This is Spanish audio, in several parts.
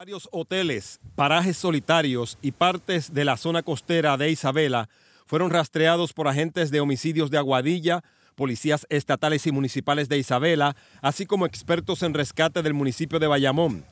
Varios hoteles, parajes solitarios y partes de la zona costera de Isabela fueron rastreados por agentes de homicidios de Aguadilla, policías estatales y municipales de Isabela, así como expertos en rescate del municipio de Bayamón,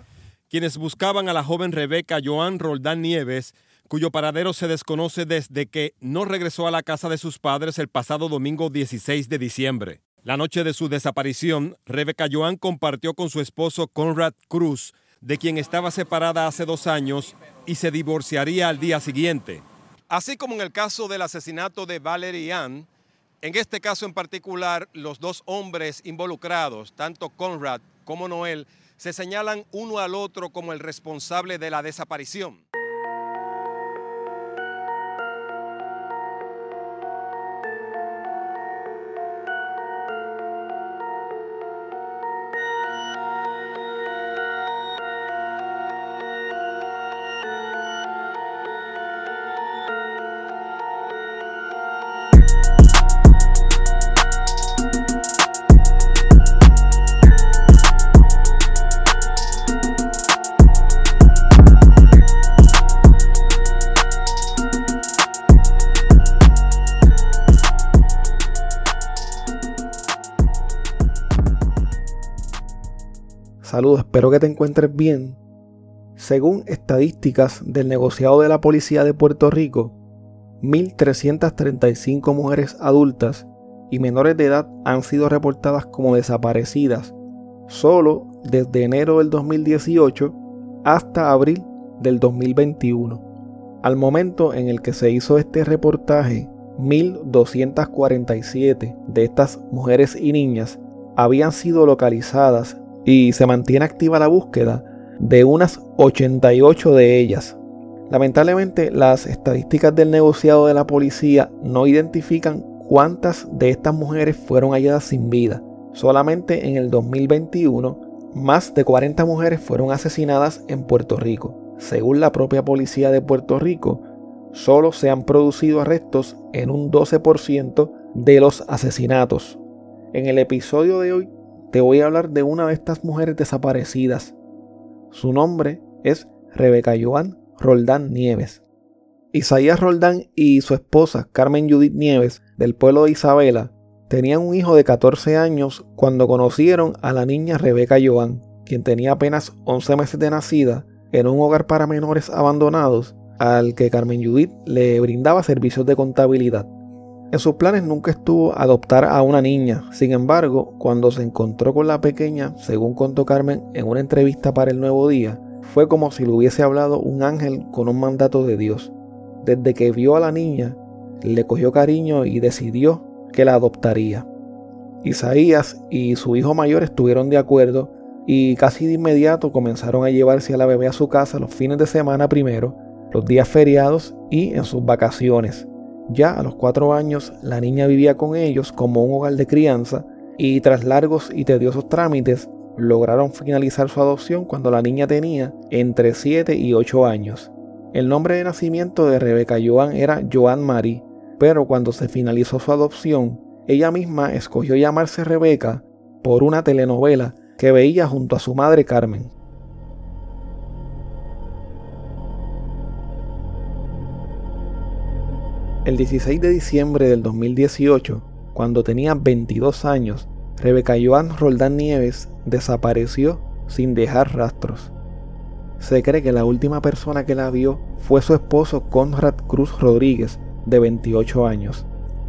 quienes buscaban a la joven Rebeca Joan Roldán Nieves, cuyo paradero se desconoce desde que no regresó a la casa de sus padres el pasado domingo 16 de diciembre. La noche de su desaparición, Rebeca Joan compartió con su esposo Conrad Cruz, de quien estaba separada hace dos años y se divorciaría al día siguiente. Así como en el caso del asesinato de Valerie Ann, en este caso en particular, los dos hombres involucrados, tanto Conrad como Noel, se señalan uno al otro como el responsable de la desaparición. Saludos, espero que te encuentres bien. Según estadísticas del negociado de la Policía de Puerto Rico, 1.335 mujeres adultas y menores de edad han sido reportadas como desaparecidas solo desde enero del 2018 hasta abril del 2021. Al momento en el que se hizo este reportaje, 1.247 de estas mujeres y niñas habían sido localizadas y se mantiene activa la búsqueda de unas 88 de ellas. Lamentablemente las estadísticas del negociado de la policía no identifican cuántas de estas mujeres fueron halladas sin vida. Solamente en el 2021 más de 40 mujeres fueron asesinadas en Puerto Rico. Según la propia policía de Puerto Rico, solo se han producido arrestos en un 12% de los asesinatos. En el episodio de hoy te voy a hablar de una de estas mujeres desaparecidas. Su nombre es Rebeca Joan Roldán Nieves. Isaías Roldán y su esposa Carmen Judith Nieves, del pueblo de Isabela, tenían un hijo de 14 años cuando conocieron a la niña Rebeca Joan, quien tenía apenas 11 meses de nacida, en un hogar para menores abandonados al que Carmen Judith le brindaba servicios de contabilidad. En sus planes nunca estuvo adoptar a una niña, sin embargo, cuando se encontró con la pequeña, según contó Carmen en una entrevista para el Nuevo Día, fue como si le hubiese hablado un ángel con un mandato de Dios. Desde que vio a la niña, le cogió cariño y decidió que la adoptaría. Isaías y su hijo mayor estuvieron de acuerdo y casi de inmediato comenzaron a llevarse a la bebé a su casa los fines de semana primero, los días feriados y en sus vacaciones. Ya a los cuatro años la niña vivía con ellos como un hogar de crianza y tras largos y tediosos trámites lograron finalizar su adopción cuando la niña tenía entre 7 y 8 años. El nombre de nacimiento de Rebeca Joan era Joan Marie, pero cuando se finalizó su adopción, ella misma escogió llamarse Rebeca por una telenovela que veía junto a su madre Carmen. El 16 de diciembre del 2018, cuando tenía 22 años, Rebeca Joan Roldán Nieves desapareció sin dejar rastros. Se cree que la última persona que la vio fue su esposo Conrad Cruz Rodríguez, de 28 años.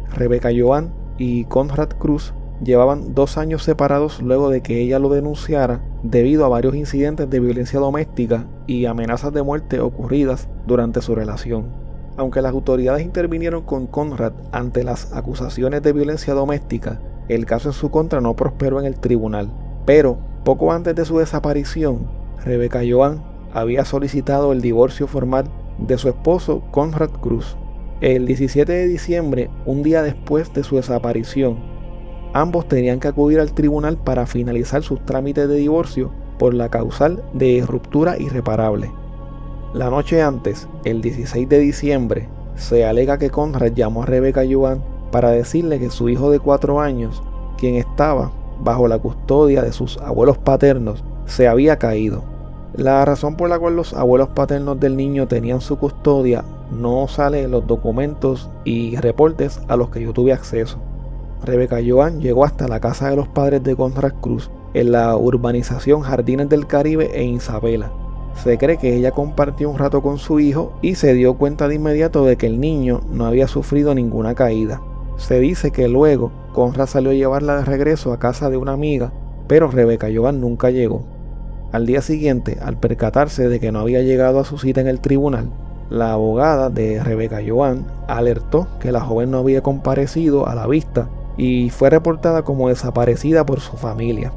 Rebeca Joan y Conrad Cruz llevaban dos años separados luego de que ella lo denunciara debido a varios incidentes de violencia doméstica y amenazas de muerte ocurridas durante su relación. Aunque las autoridades intervinieron con Conrad ante las acusaciones de violencia doméstica, el caso en su contra no prosperó en el tribunal. Pero, poco antes de su desaparición, Rebeca Joan había solicitado el divorcio formal de su esposo Conrad Cruz. El 17 de diciembre, un día después de su desaparición, ambos tenían que acudir al tribunal para finalizar sus trámites de divorcio por la causal de ruptura irreparable. La noche antes, el 16 de diciembre, se alega que Conrad llamó a Rebeca Joan para decirle que su hijo de cuatro años, quien estaba bajo la custodia de sus abuelos paternos, se había caído. La razón por la cual los abuelos paternos del niño tenían su custodia no sale en los documentos y reportes a los que yo tuve acceso. Rebeca Joan llegó hasta la casa de los padres de Conrad Cruz en la urbanización Jardines del Caribe en Isabela. Se cree que ella compartió un rato con su hijo y se dio cuenta de inmediato de que el niño no había sufrido ninguna caída. Se dice que luego Conrad salió a llevarla de regreso a casa de una amiga, pero Rebeca Joan nunca llegó. Al día siguiente, al percatarse de que no había llegado a su cita en el tribunal, la abogada de Rebeca Joan alertó que la joven no había comparecido a la vista y fue reportada como desaparecida por su familia.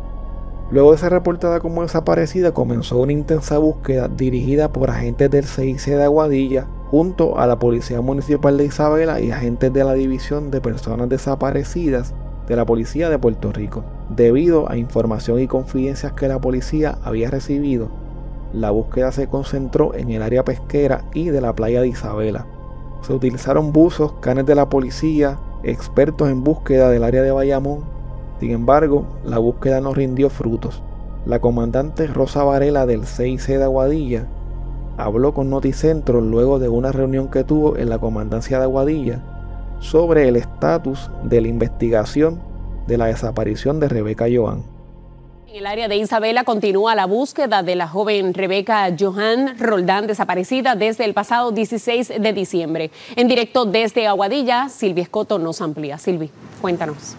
Luego de ser reportada como desaparecida, comenzó una intensa búsqueda dirigida por agentes del CIC de Aguadilla junto a la Policía Municipal de Isabela y agentes de la División de Personas Desaparecidas de la Policía de Puerto Rico. Debido a información y confidencias que la policía había recibido, la búsqueda se concentró en el área pesquera y de la playa de Isabela. Se utilizaron buzos, canes de la policía, expertos en búsqueda del área de Bayamón. Sin embargo, la búsqueda no rindió frutos. La comandante Rosa Varela del CIC de Aguadilla habló con Noticentro luego de una reunión que tuvo en la comandancia de Aguadilla sobre el estatus de la investigación de la desaparición de Rebeca Joan. En el área de Isabela continúa la búsqueda de la joven Rebeca Johan Roldán, desaparecida desde el pasado 16 de diciembre. En directo desde Aguadilla, Silvia Escoto nos amplía. Silvi, cuéntanos.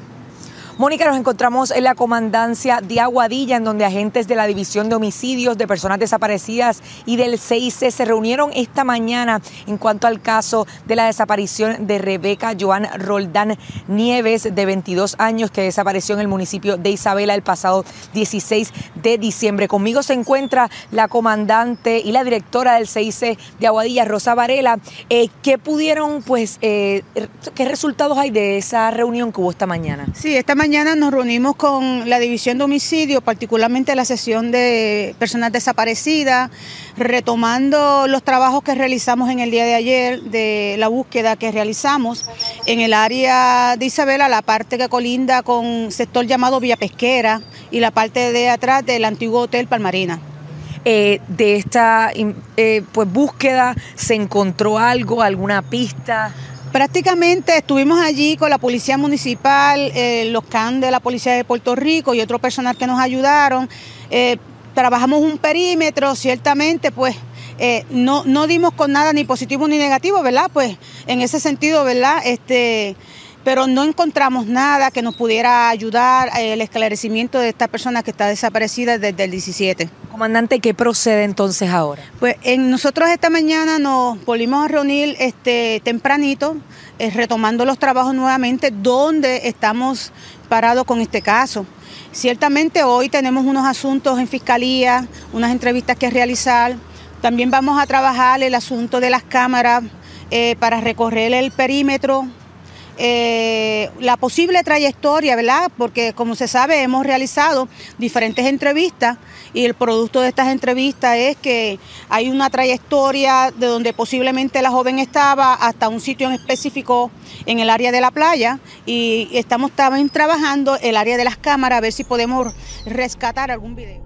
Mónica, nos encontramos en la comandancia de Aguadilla, en donde agentes de la División de Homicidios de Personas Desaparecidas y del CIC se reunieron esta mañana en cuanto al caso de la desaparición de Rebeca Joan Roldán Nieves, de 22 años, que desapareció en el municipio de Isabela el pasado 16 de diciembre. Conmigo se encuentra la comandante y la directora del CIC de Aguadilla, Rosa Varela. Eh, ¿Qué pudieron, pues, eh, qué resultados hay de esa reunión que hubo esta mañana? Sí, esta mañana mañana nos reunimos con la División de Homicidio, particularmente la sesión de personas desaparecidas, retomando los trabajos que realizamos en el día de ayer, de la búsqueda que realizamos en el área de Isabela, la parte que colinda con sector llamado Villa Pesquera y la parte de atrás del antiguo Hotel Palmarina. Eh, de esta eh, pues búsqueda se encontró algo, alguna pista? Prácticamente estuvimos allí con la Policía Municipal, eh, los CAN de la Policía de Puerto Rico y otro personal que nos ayudaron. Eh, trabajamos un perímetro, ciertamente, pues eh, no, no dimos con nada ni positivo ni negativo, ¿verdad? Pues en ese sentido, ¿verdad? Este, pero no encontramos nada que nos pudiera ayudar el esclarecimiento de esta persona que está desaparecida desde el 17. Comandante, ¿qué procede entonces ahora? Pues en nosotros esta mañana nos volvimos a reunir este, tempranito, eh, retomando los trabajos nuevamente, donde estamos parados con este caso. Ciertamente hoy tenemos unos asuntos en fiscalía, unas entrevistas que realizar. También vamos a trabajar el asunto de las cámaras eh, para recorrer el perímetro eh, la posible trayectoria, ¿verdad? Porque como se sabe hemos realizado diferentes entrevistas y el producto de estas entrevistas es que hay una trayectoria de donde posiblemente la joven estaba hasta un sitio en específico en el área de la playa y estamos también trabajando el área de las cámaras a ver si podemos rescatar algún video.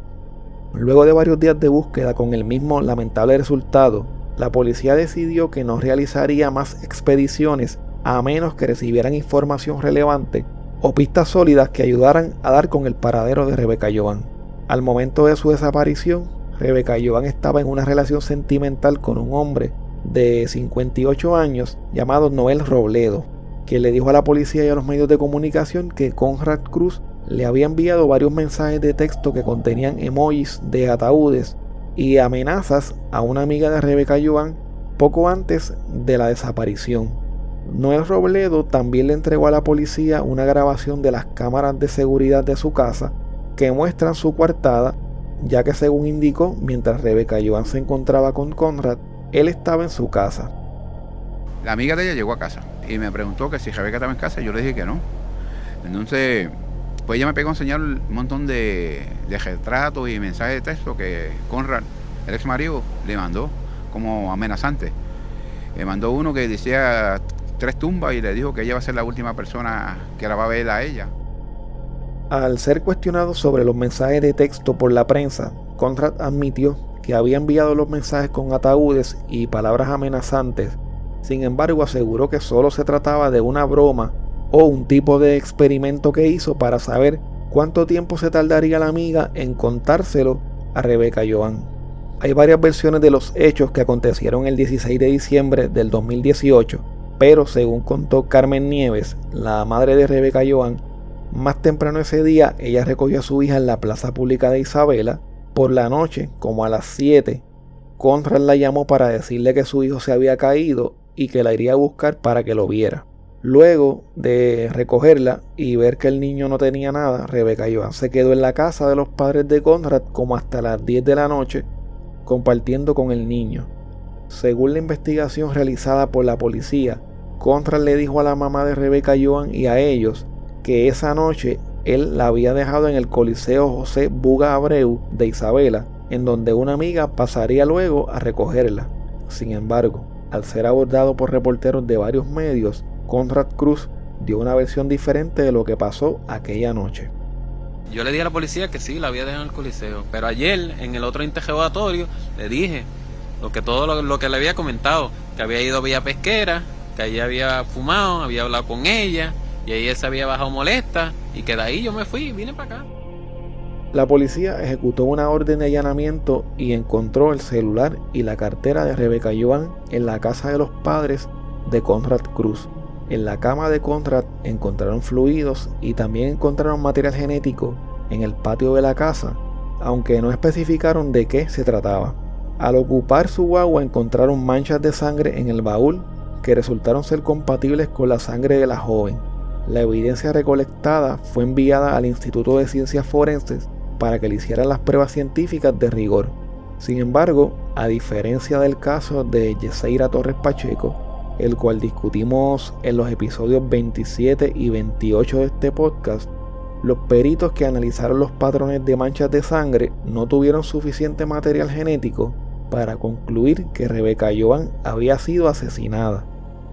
Luego de varios días de búsqueda con el mismo lamentable resultado, la policía decidió que no realizaría más expediciones a menos que recibieran información relevante o pistas sólidas que ayudaran a dar con el paradero de Rebeca Joan. Al momento de su desaparición, Rebeca Joan estaba en una relación sentimental con un hombre de 58 años llamado Noel Robledo, que le dijo a la policía y a los medios de comunicación que Conrad Cruz le había enviado varios mensajes de texto que contenían emojis de ataúdes y amenazas a una amiga de Rebeca Joan poco antes de la desaparición. Noel Robledo también le entregó a la policía una grabación de las cámaras de seguridad de su casa que muestran su coartada, ya que según indicó, mientras Rebeca Joan se encontraba con Conrad, él estaba en su casa. La amiga de ella llegó a casa y me preguntó que si Rebeca estaba en casa, yo le dije que no. Entonces, pues ella me pegó a enseñar un montón de, de retratos y mensajes de texto que Conrad, el ex marido, le mandó como amenazante. Le mandó uno que decía tres tumbas y le dijo que ella va a ser la última persona que la va a ver a ella. Al ser cuestionado sobre los mensajes de texto por la prensa, Conrad admitió que había enviado los mensajes con ataúdes y palabras amenazantes. Sin embargo, aseguró que solo se trataba de una broma o un tipo de experimento que hizo para saber cuánto tiempo se tardaría la amiga en contárselo a Rebeca Joan. Hay varias versiones de los hechos que acontecieron el 16 de diciembre del 2018, pero según contó Carmen Nieves, la madre de Rebeca Joan, más temprano ese día ella recogió a su hija en la plaza pública de Isabela. Por la noche, como a las 7, Conrad la llamó para decirle que su hijo se había caído y que la iría a buscar para que lo viera. Luego de recogerla y ver que el niño no tenía nada, Rebeca Joan se quedó en la casa de los padres de Conrad como hasta las 10 de la noche, compartiendo con el niño. Según la investigación realizada por la policía, Conrad le dijo a la mamá de Rebeca Joan y a ellos que esa noche él la había dejado en el Coliseo José Buga Abreu de Isabela, en donde una amiga pasaría luego a recogerla. Sin embargo, al ser abordado por reporteros de varios medios, Conrad Cruz dio una versión diferente de lo que pasó aquella noche. Yo le dije a la policía que sí, la había dejado en el coliseo, pero ayer en el otro interrogatorio le dije lo que todo lo, que le había comentado, que había ido a Pesquera, que había fumado, había hablado con ella y ahí se había bajado molesta y que de ahí yo me fui y vine para acá. La policía ejecutó una orden de allanamiento y encontró el celular y la cartera de Rebeca Joan en la casa de los padres de Conrad Cruz. En la cama de Conrad encontraron fluidos y también encontraron material genético en el patio de la casa, aunque no especificaron de qué se trataba. Al ocupar su guagua encontraron manchas de sangre en el baúl que resultaron ser compatibles con la sangre de la joven. La evidencia recolectada fue enviada al Instituto de Ciencias Forenses para que le hicieran las pruebas científicas de rigor. Sin embargo, a diferencia del caso de Yeseira Torres Pacheco, el cual discutimos en los episodios 27 y 28 de este podcast, los peritos que analizaron los patrones de manchas de sangre no tuvieron suficiente material genético para concluir que Rebeca Joan había sido asesinada.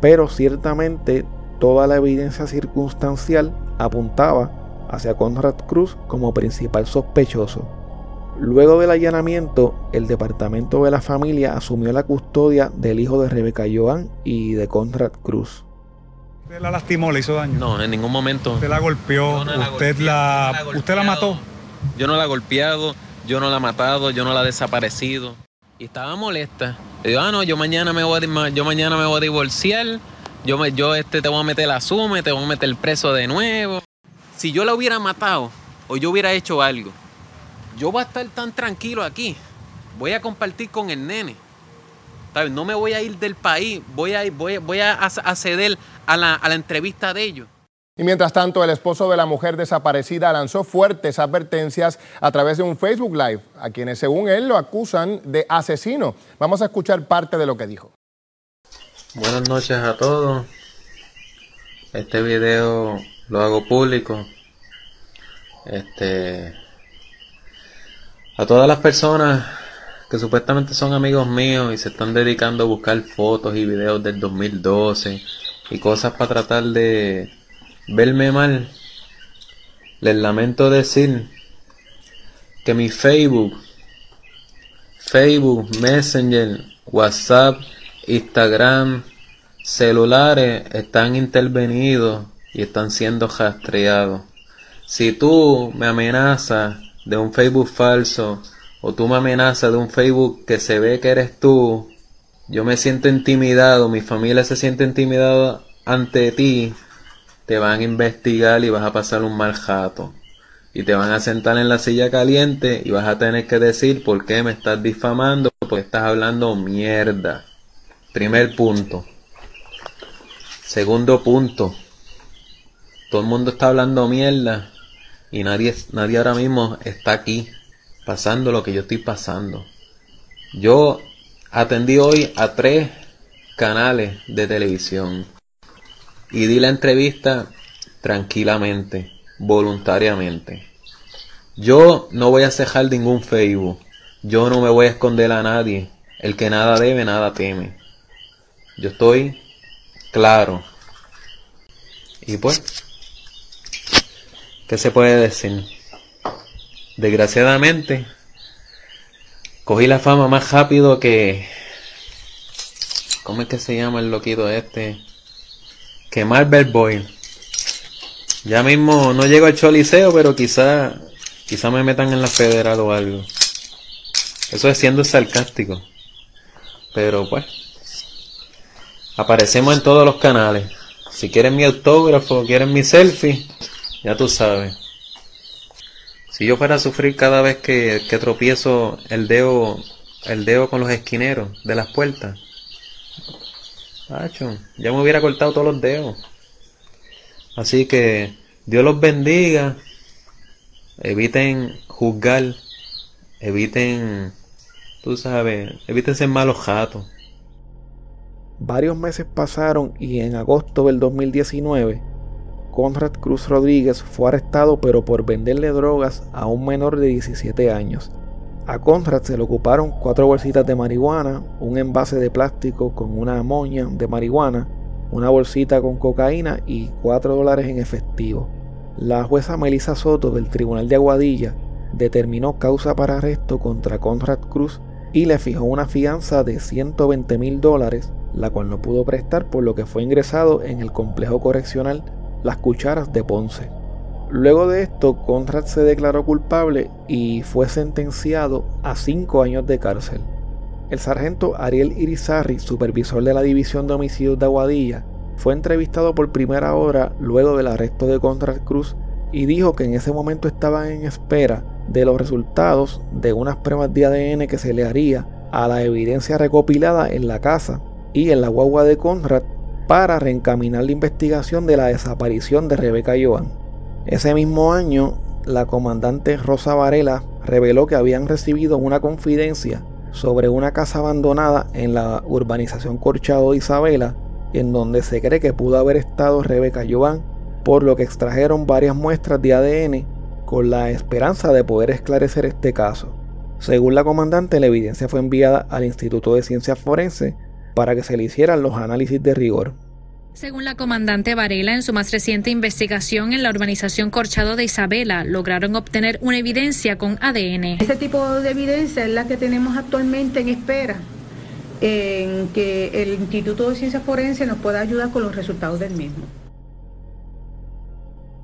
Pero ciertamente toda la evidencia circunstancial apuntaba hacia Conrad Cruz como principal sospechoso. Luego del allanamiento, el departamento de la familia asumió la custodia del hijo de Rebeca Joan y de Conrad Cruz. ¿Usted la lastimó, le hizo daño? No, en ningún momento. ¿Usted la golpeó? ¿Usted, la, ¿Usted la mató? Yo no la he golpeado, yo no la he matado, yo no la he desaparecido. Y estaba molesta. Le digo, ah, no, yo mañana me voy a, yo mañana me voy a divorciar, yo, me, yo este, te voy a meter la suma, te voy a meter preso de nuevo. Si yo la hubiera matado o yo hubiera hecho algo, yo voy a estar tan tranquilo aquí. Voy a compartir con el nene. No me voy a ir del país. Voy a, voy, voy a acceder a la, a la entrevista de ellos. Y mientras tanto, el esposo de la mujer desaparecida lanzó fuertes advertencias a través de un Facebook Live, a quienes según él lo acusan de asesino. Vamos a escuchar parte de lo que dijo. Buenas noches a todos. Este video lo hago público. Este a todas las personas que supuestamente son amigos míos y se están dedicando a buscar fotos y videos del 2012 y cosas para tratar de verme mal, les lamento decir que mi Facebook, Facebook, Messenger, WhatsApp, Instagram, celulares están intervenidos y están siendo rastreados. Si tú me amenazas de un Facebook falso o tú me amenazas de un Facebook que se ve que eres tú, yo me siento intimidado, mi familia se siente intimidada ante ti, te van a investigar y vas a pasar un mal jato. Y te van a sentar en la silla caliente y vas a tener que decir por qué me estás difamando, porque estás hablando mierda. Primer punto. Segundo punto. Todo el mundo está hablando mierda y nadie, nadie ahora mismo está aquí pasando lo que yo estoy pasando. Yo atendí hoy a tres canales de televisión y di la entrevista tranquilamente, voluntariamente. Yo no voy a cejar ningún Facebook. Yo no me voy a esconder a nadie. El que nada debe, nada teme. Yo estoy claro. Y pues, ¿Qué se puede decir? Desgraciadamente, Cogí la fama más rápido que... ¿Cómo es que se llama el loquito este? Que Marvel Boy. Ya mismo no llego al choliseo, pero quizá, quizá me metan en la federal o algo. Eso es siendo sarcástico. Pero pues, aparecemos en todos los canales. Si quieren mi autógrafo, quieren mi selfie, ya tú sabes. Si yo fuera a sufrir cada vez que, que tropiezo el dedo, el dedo con los esquineros de las puertas, ya me hubiera cortado todos los dedos. Así que Dios los bendiga. Eviten juzgar. Eviten, tú sabes, eviten ser malos gatos. Varios meses pasaron y en agosto del 2019, Conrad Cruz Rodríguez fue arrestado pero por venderle drogas a un menor de 17 años. A Conrad se le ocuparon cuatro bolsitas de marihuana, un envase de plástico con una moña de marihuana, una bolsita con cocaína y 4 dólares en efectivo. La jueza Melissa Soto del Tribunal de Aguadilla determinó causa para arresto contra Conrad Cruz y le fijó una fianza de 120 mil dólares, la cual no pudo prestar por lo que fue ingresado en el complejo correccional Las Cucharas de Ponce. Luego de esto, Conrad se declaró culpable y fue sentenciado a 5 años de cárcel. El sargento Ariel Irizarri, supervisor de la División de Homicidios de Aguadilla, fue entrevistado por primera hora luego del arresto de Conrad Cruz y dijo que en ese momento estaba en espera de los resultados de unas pruebas de ADN que se le haría a la evidencia recopilada en la casa y en la guagua de Conrad para reencaminar la investigación de la desaparición de Rebeca Joan. Ese mismo año, la comandante Rosa Varela reveló que habían recibido una confidencia sobre una casa abandonada en la urbanización Corchado de Isabela, en donde se cree que pudo haber estado Rebeca Joan, por lo que extrajeron varias muestras de ADN con la esperanza de poder esclarecer este caso. Según la comandante, la evidencia fue enviada al Instituto de Ciencias Forenses para que se le hicieran los análisis de rigor. Según la comandante Varela, en su más reciente investigación en la urbanización Corchado de Isabela, lograron obtener una evidencia con ADN. Este tipo de evidencia es la que tenemos actualmente en espera, en que el Instituto de Ciencias Forenses nos pueda ayudar con los resultados del mismo.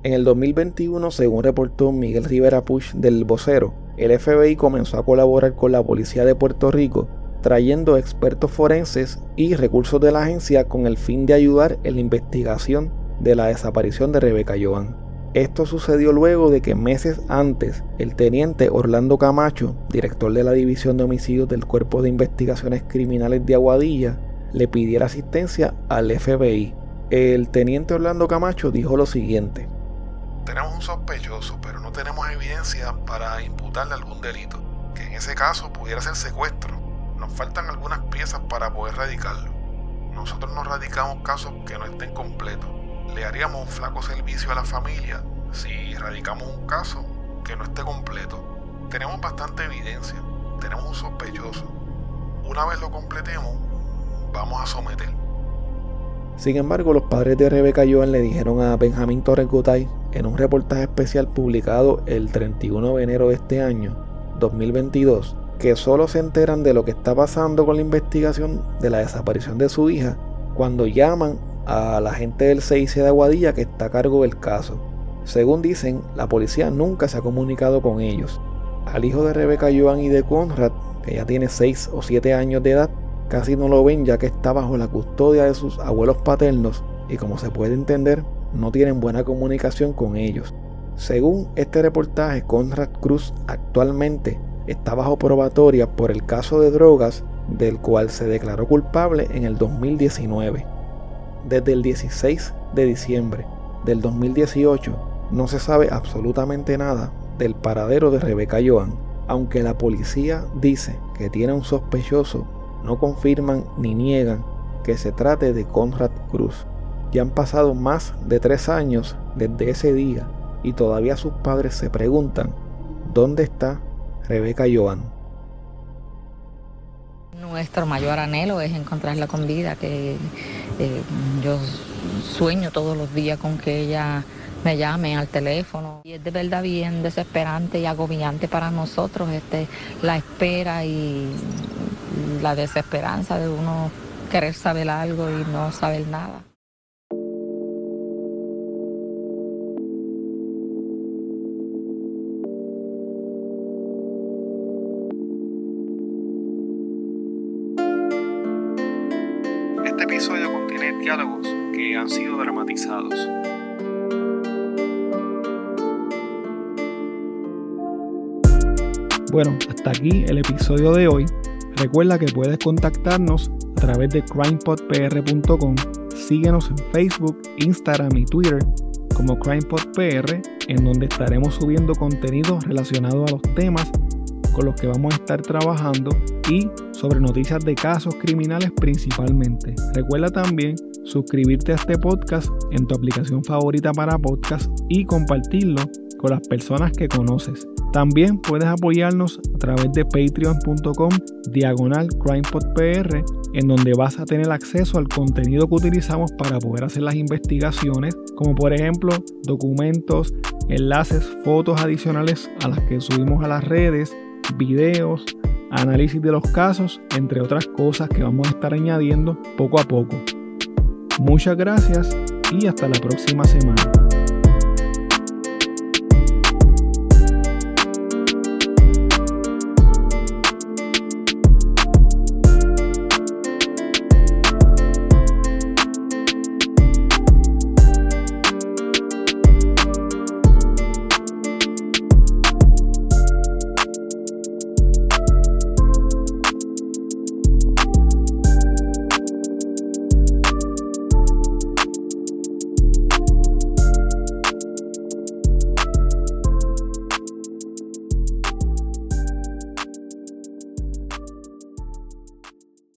En el 2021, según reportó Miguel Rivera Push del Vocero, el FBI comenzó a colaborar con la Policía de Puerto Rico trayendo expertos forenses y recursos de la agencia con el fin de ayudar en la investigación de la desaparición de Rebeca Joan. Esto sucedió luego de que meses antes el teniente Orlando Camacho, director de la División de Homicidios del Cuerpo de Investigaciones Criminales de Aguadilla, le pidiera asistencia al FBI. El teniente Orlando Camacho dijo lo siguiente. Tenemos un sospechoso, pero no tenemos evidencia para imputarle algún delito, que en ese caso pudiera ser secuestro nos faltan algunas piezas para poder radicarlo. Nosotros no radicamos casos que no estén completos. Le haríamos un flaco servicio a la familia si radicamos un caso que no esté completo. Tenemos bastante evidencia, tenemos un sospechoso. Una vez lo completemos, vamos a someter. Sin embargo, los padres de Rebeca Joan le dijeron a Benjamín Torres Gotay en un reportaje especial publicado el 31 de enero de este año, 2022, que solo se enteran de lo que está pasando con la investigación de la desaparición de su hija cuando llaman a la gente del CIC de Aguadilla que está a cargo del caso. Según dicen, la policía nunca se ha comunicado con ellos. Al hijo de Rebeca Joan y de Conrad, que ya tiene 6 o 7 años de edad, casi no lo ven ya que está bajo la custodia de sus abuelos paternos y como se puede entender, no tienen buena comunicación con ellos. Según este reportaje, Conrad Cruz actualmente está bajo probatoria por el caso de drogas del cual se declaró culpable en el 2019. Desde el 16 de diciembre del 2018 no se sabe absolutamente nada del paradero de Rebeca Joan. Aunque la policía dice que tiene un sospechoso, no confirman ni niegan que se trate de Conrad Cruz. Ya han pasado más de tres años desde ese día y todavía sus padres se preguntan dónde está Rebeca Joan. Nuestro mayor anhelo es encontrarla con vida, que eh, yo sueño todos los días con que ella me llamen al teléfono. Y es de verdad bien desesperante y agobiante para nosotros este, la espera y la desesperanza de uno querer saber algo y no saber nada. Bueno, hasta aquí el episodio de hoy. Recuerda que puedes contactarnos a través de crimepodpr.com. Síguenos en Facebook, Instagram y Twitter como CrimePodPR, en donde estaremos subiendo contenido relacionado a los temas con los que vamos a estar trabajando y sobre noticias de casos criminales principalmente. Recuerda también suscribirte a este podcast en tu aplicación favorita para podcast y compartirlo con las personas que conoces. También puedes apoyarnos a través de patreon.com diagonal crimepodpr en donde vas a tener acceso al contenido que utilizamos para poder hacer las investigaciones, como por ejemplo documentos, enlaces, fotos adicionales a las que subimos a las redes, videos, análisis de los casos, entre otras cosas que vamos a estar añadiendo poco a poco. Muchas gracias y hasta la próxima semana.